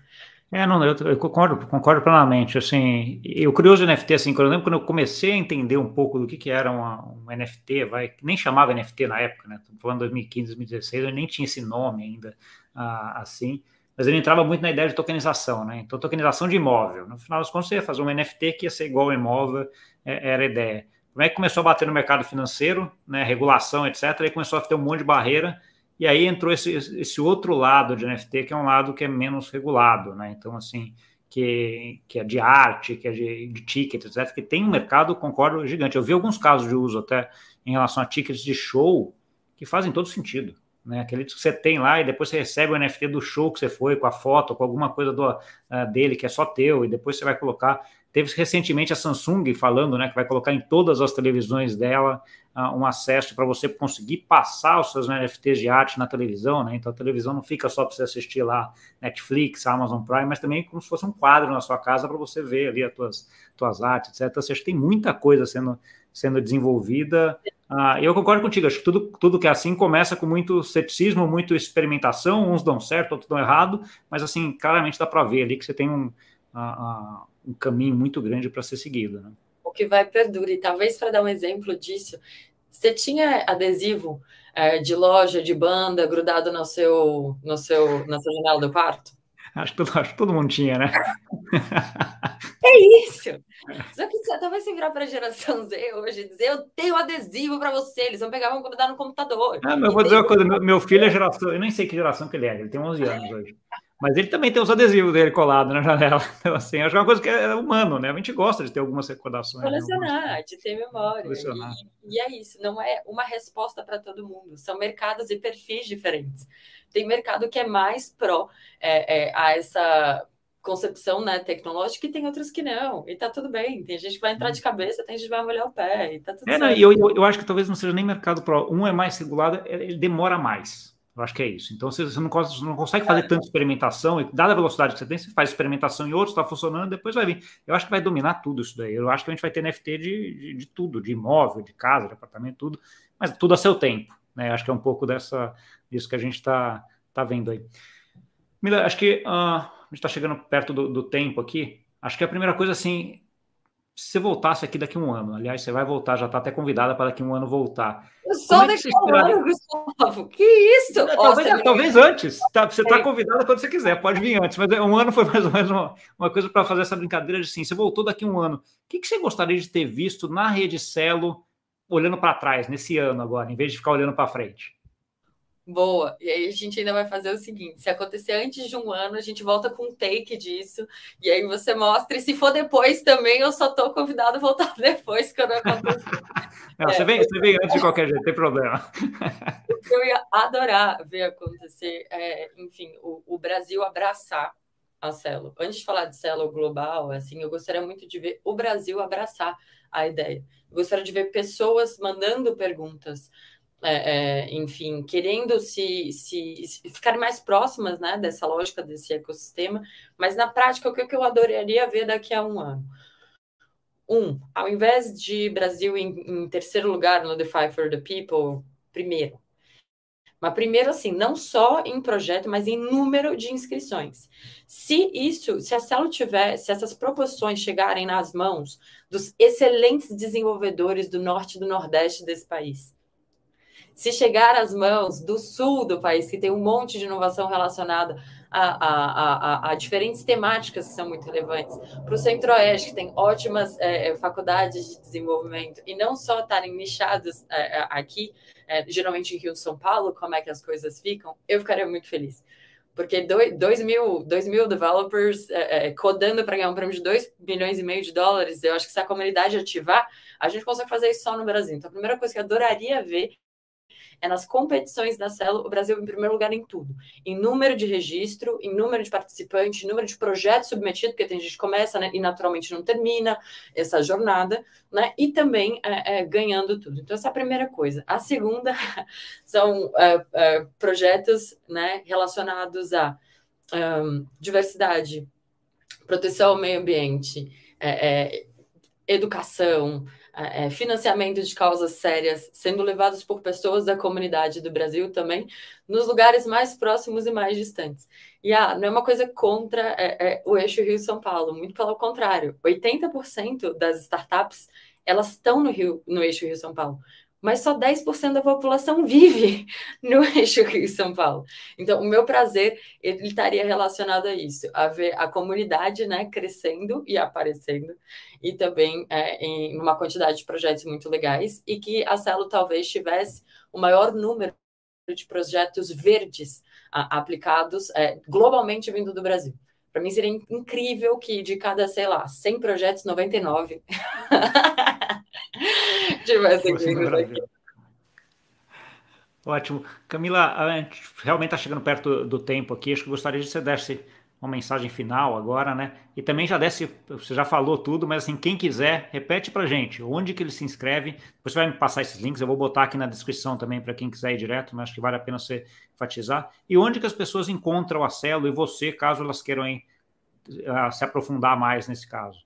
É, não, eu, eu, concordo, concordo plenamente. Assim, eu curioso NFT, assim, quando eu lembro quando eu comecei a entender um pouco do que, que era uma, um NFT, vai, nem chamava NFT na época, né? Estou falando 2015, 2016, eu nem tinha esse nome ainda, ah, assim, mas ele entrava muito na ideia de tokenização, né? Então, tokenização de imóvel. No final das contas, você ia fazer um NFT que ia ser igual ao imóvel, é, era a ideia. Como é que começou a bater no mercado financeiro, né? Regulação, etc. Aí começou a ter um monte de barreira e aí entrou esse, esse outro lado de NFT, que é um lado que é menos regulado, né? Então, assim, que, que é de arte, que é de, de tickets, etc., que tem um mercado, concordo, gigante. Eu vi alguns casos de uso até em relação a tickets de show que fazem todo sentido. Né? Aquele que você tem lá e depois você recebe o NFT do show que você foi, com a foto, com alguma coisa do, uh, dele que é só teu, e depois você vai colocar. Teve recentemente a Samsung falando né, que vai colocar em todas as televisões dela uh, um acesso para você conseguir passar os seus NFTs de arte na televisão, né? Então a televisão não fica só para você assistir lá Netflix, Amazon Prime, mas também como se fosse um quadro na sua casa para você ver ali as tuas, tuas artes, etc. Então, você tem muita coisa sendo, sendo desenvolvida. Uh, eu concordo contigo, acho que tudo, tudo que é assim começa com muito ceticismo, muito experimentação, uns dão certo, outros dão errado, mas assim, claramente dá para ver ali que você tem um, uh, um caminho muito grande para ser seguido. Né? que vai perdurar. E talvez para dar um exemplo disso, você tinha adesivo é, de loja, de banda, grudado no seu, no seu, na sua janela do quarto? Acho que, todo, acho que todo mundo tinha, né? é isso! Só que talvez você virar para a geração Z hoje e dizer, eu tenho adesivo para você, eles vão pegar vão grudar no computador. Ah, mas eu vou dizer uma coisa, meu, meu filho é geração, eu nem sei que geração que ele é, ele tem 11 anos hoje. Mas ele também tem os adesivos dele colados na janela. Então, assim, acho que é uma coisa que é humano, né? A gente gosta de ter algumas recordações. Né? Colecionar, de ter memória. E, e, é isso, não é uma resposta para todo mundo. São mercados e perfis diferentes. Tem mercado que é mais pró é, é, a essa concepção né, tecnológica e tem outros que não. E tá tudo bem. Tem gente que vai entrar de cabeça, tem gente que vai molhar o pé. E tá tudo é, não, eu, eu, acho que talvez não seja nem mercado pró. Um é mais regulado, ele demora mais. Eu acho que é isso. Então você, não, consegue, não consegue fazer tanta experimentação, e dada a velocidade que você tem, você faz experimentação em outros, está funcionando, depois vai vir. Eu acho que vai dominar tudo isso daí. Eu acho que a gente vai ter NFT de, de, de tudo, de imóvel, de casa, de apartamento, tudo, mas tudo a seu tempo. Né? Acho que é um pouco dessa, disso que a gente está tá vendo aí. Mila, acho que uh, a gente está chegando perto do, do tempo aqui. Acho que a primeira coisa, assim, se você voltasse aqui daqui a um ano, aliás, você vai voltar, já está até convidada para daqui a um ano voltar. Eu só é daqui a um ano, Gustavo. Que isso? É, talvez, Nossa, talvez antes. Tá, você está convidada quando você quiser, pode vir antes. Mas é, um ano foi mais ou menos uma, uma coisa para fazer essa brincadeira de sim. Você voltou daqui a um ano. O que, que você gostaria de ter visto na rede Celo olhando para trás, nesse ano agora, em vez de ficar olhando para frente? Boa. E aí a gente ainda vai fazer o seguinte: se acontecer antes de um ano, a gente volta com um take disso. E aí você mostra. E se for depois também, eu só estou convidado a voltar depois quando acontecer. Não, é, você, vem, você vem antes de qualquer jeito, tem problema. Eu ia adorar ver acontecer, é, enfim, o, o, Brasil abraçar a Celo. Antes de falar de Celo global, assim, eu gostaria muito de ver o Brasil abraçar a ideia. Eu gostaria de ver pessoas mandando perguntas é, é, enfim, querendo se, se, se, ficar mais próximas né, dessa lógica, desse ecossistema, mas na prática, o que eu adoraria ver daqui a um ano? Um, ao invés de Brasil em, em terceiro lugar no DeFi for the People, primeiro. Mas primeiro, assim, não só em projeto, mas em número de inscrições. Se isso, se a Celo tiver, se essas proposições chegarem nas mãos dos excelentes desenvolvedores do norte e do nordeste desse país, se chegar às mãos do sul do país, que tem um monte de inovação relacionada a, a, a, a diferentes temáticas que são muito relevantes, para o centro-oeste, que tem ótimas é, é, faculdades de desenvolvimento, e não só estarem nichados é, é aqui, é, geralmente em Rio de São Paulo, como é que as coisas ficam, eu ficaria muito feliz. Porque 2 mil, dois mil developers é, codando para ganhar um prêmio de 2 milhões e meio de dólares, eu acho que se a comunidade ativar, a gente consegue fazer isso só no Brasil. Então, a primeira coisa que eu adoraria ver é nas competições da Celo, o Brasil em primeiro lugar em tudo. Em número de registro, em número de participantes, em número de projetos submetidos, porque tem gente que começa né, e naturalmente não termina essa jornada, né? E também é, é, ganhando tudo. Então, essa é a primeira coisa. A segunda são é, é, projetos né, relacionados a diversidade, proteção ao meio ambiente, é, é, educação, é, financiamento de causas sérias sendo levados por pessoas da comunidade do Brasil também, nos lugares mais próximos e mais distantes. E ah, não é uma coisa contra é, é, o eixo Rio-São Paulo, muito pelo contrário. 80% das startups elas estão no Rio, no eixo Rio-São Paulo mas só 10% da população vive no eixo Rio-São Paulo. Então, o meu prazer ele estaria relacionado a isso, a ver a comunidade né, crescendo e aparecendo, e também é, em uma quantidade de projetos muito legais, e que a Celo talvez tivesse o maior número de projetos verdes a, aplicados é, globalmente vindo do Brasil. Para mim seria incrível que de cada, sei lá, 100 projetos, 99 tivessem vindo aqui. Ótimo. Camila, a gente realmente está chegando perto do tempo aqui. Acho que gostaria de que você desse uma mensagem final agora, né? E também já desse, você já falou tudo, mas assim, quem quiser, repete para gente onde que ele se inscreve. Depois você vai me passar esses links, eu vou botar aqui na descrição também para quem quiser ir direto, mas acho que vale a pena você enfatizar. E onde que as pessoas encontram a Celo e você, caso elas queiram hein, se aprofundar mais nesse caso.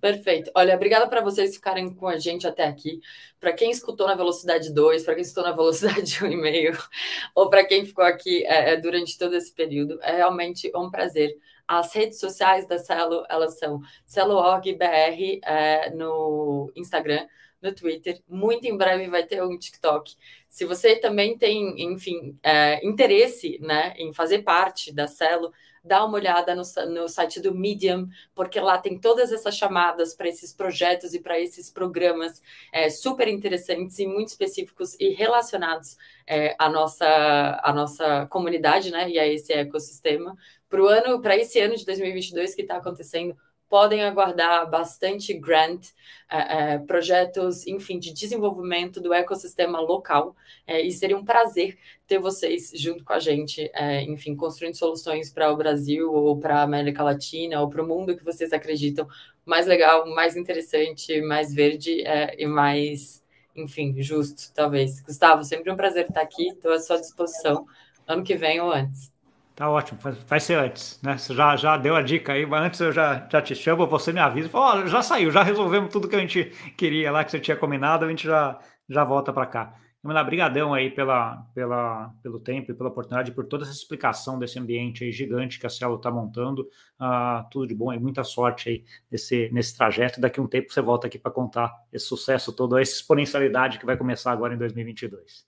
Perfeito. Olha, obrigada para vocês ficarem com a gente até aqui. Para quem escutou na velocidade 2, para quem escutou na velocidade 1,5, ou para quem ficou aqui é, é, durante todo esse período, é realmente um prazer. As redes sociais da Celo, elas são CeloOrgBR é, no Instagram, no Twitter. Muito em breve vai ter um TikTok. Se você também tem, enfim, é, interesse né, em fazer parte da Celo, dá uma olhada no, no site do Medium, porque lá tem todas essas chamadas para esses projetos e para esses programas é, super interessantes e muito específicos e relacionados é, à, nossa, à nossa comunidade né, e a esse ecossistema. Para esse ano de 2022 que está acontecendo, podem aguardar bastante grant, é, é, projetos, enfim, de desenvolvimento do ecossistema local. É, e seria um prazer ter vocês junto com a gente, é, enfim, construindo soluções para o Brasil ou para a América Latina ou para o mundo que vocês acreditam mais legal, mais interessante, mais verde é, e mais, enfim, justo, talvez. Gustavo, sempre um prazer estar aqui, estou à sua disposição ano que vem ou antes. Tá ótimo, vai ser antes, né? Você já, já deu a dica aí, mas antes eu já, já te chamo, você me avisa. Fala, oh, já saiu, já resolvemos tudo que a gente queria lá, que você tinha combinado, a gente já, já volta para cá. Mas brigadão aí pela, pela, pelo tempo e pela oportunidade, por toda essa explicação desse ambiente aí gigante que a Cielo está montando. Uh, tudo de bom e muita sorte aí nesse, nesse trajeto. Daqui a um tempo você volta aqui para contar esse sucesso todo, essa exponencialidade que vai começar agora em 2022.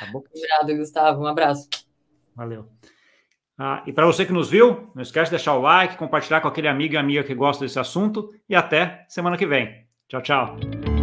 Tá bom? Obrigado, Gustavo. Um abraço. Valeu. Ah, e para você que nos viu, não esquece de deixar o like, compartilhar com aquele amigo e amiga que gosta desse assunto e até semana que vem. Tchau, tchau.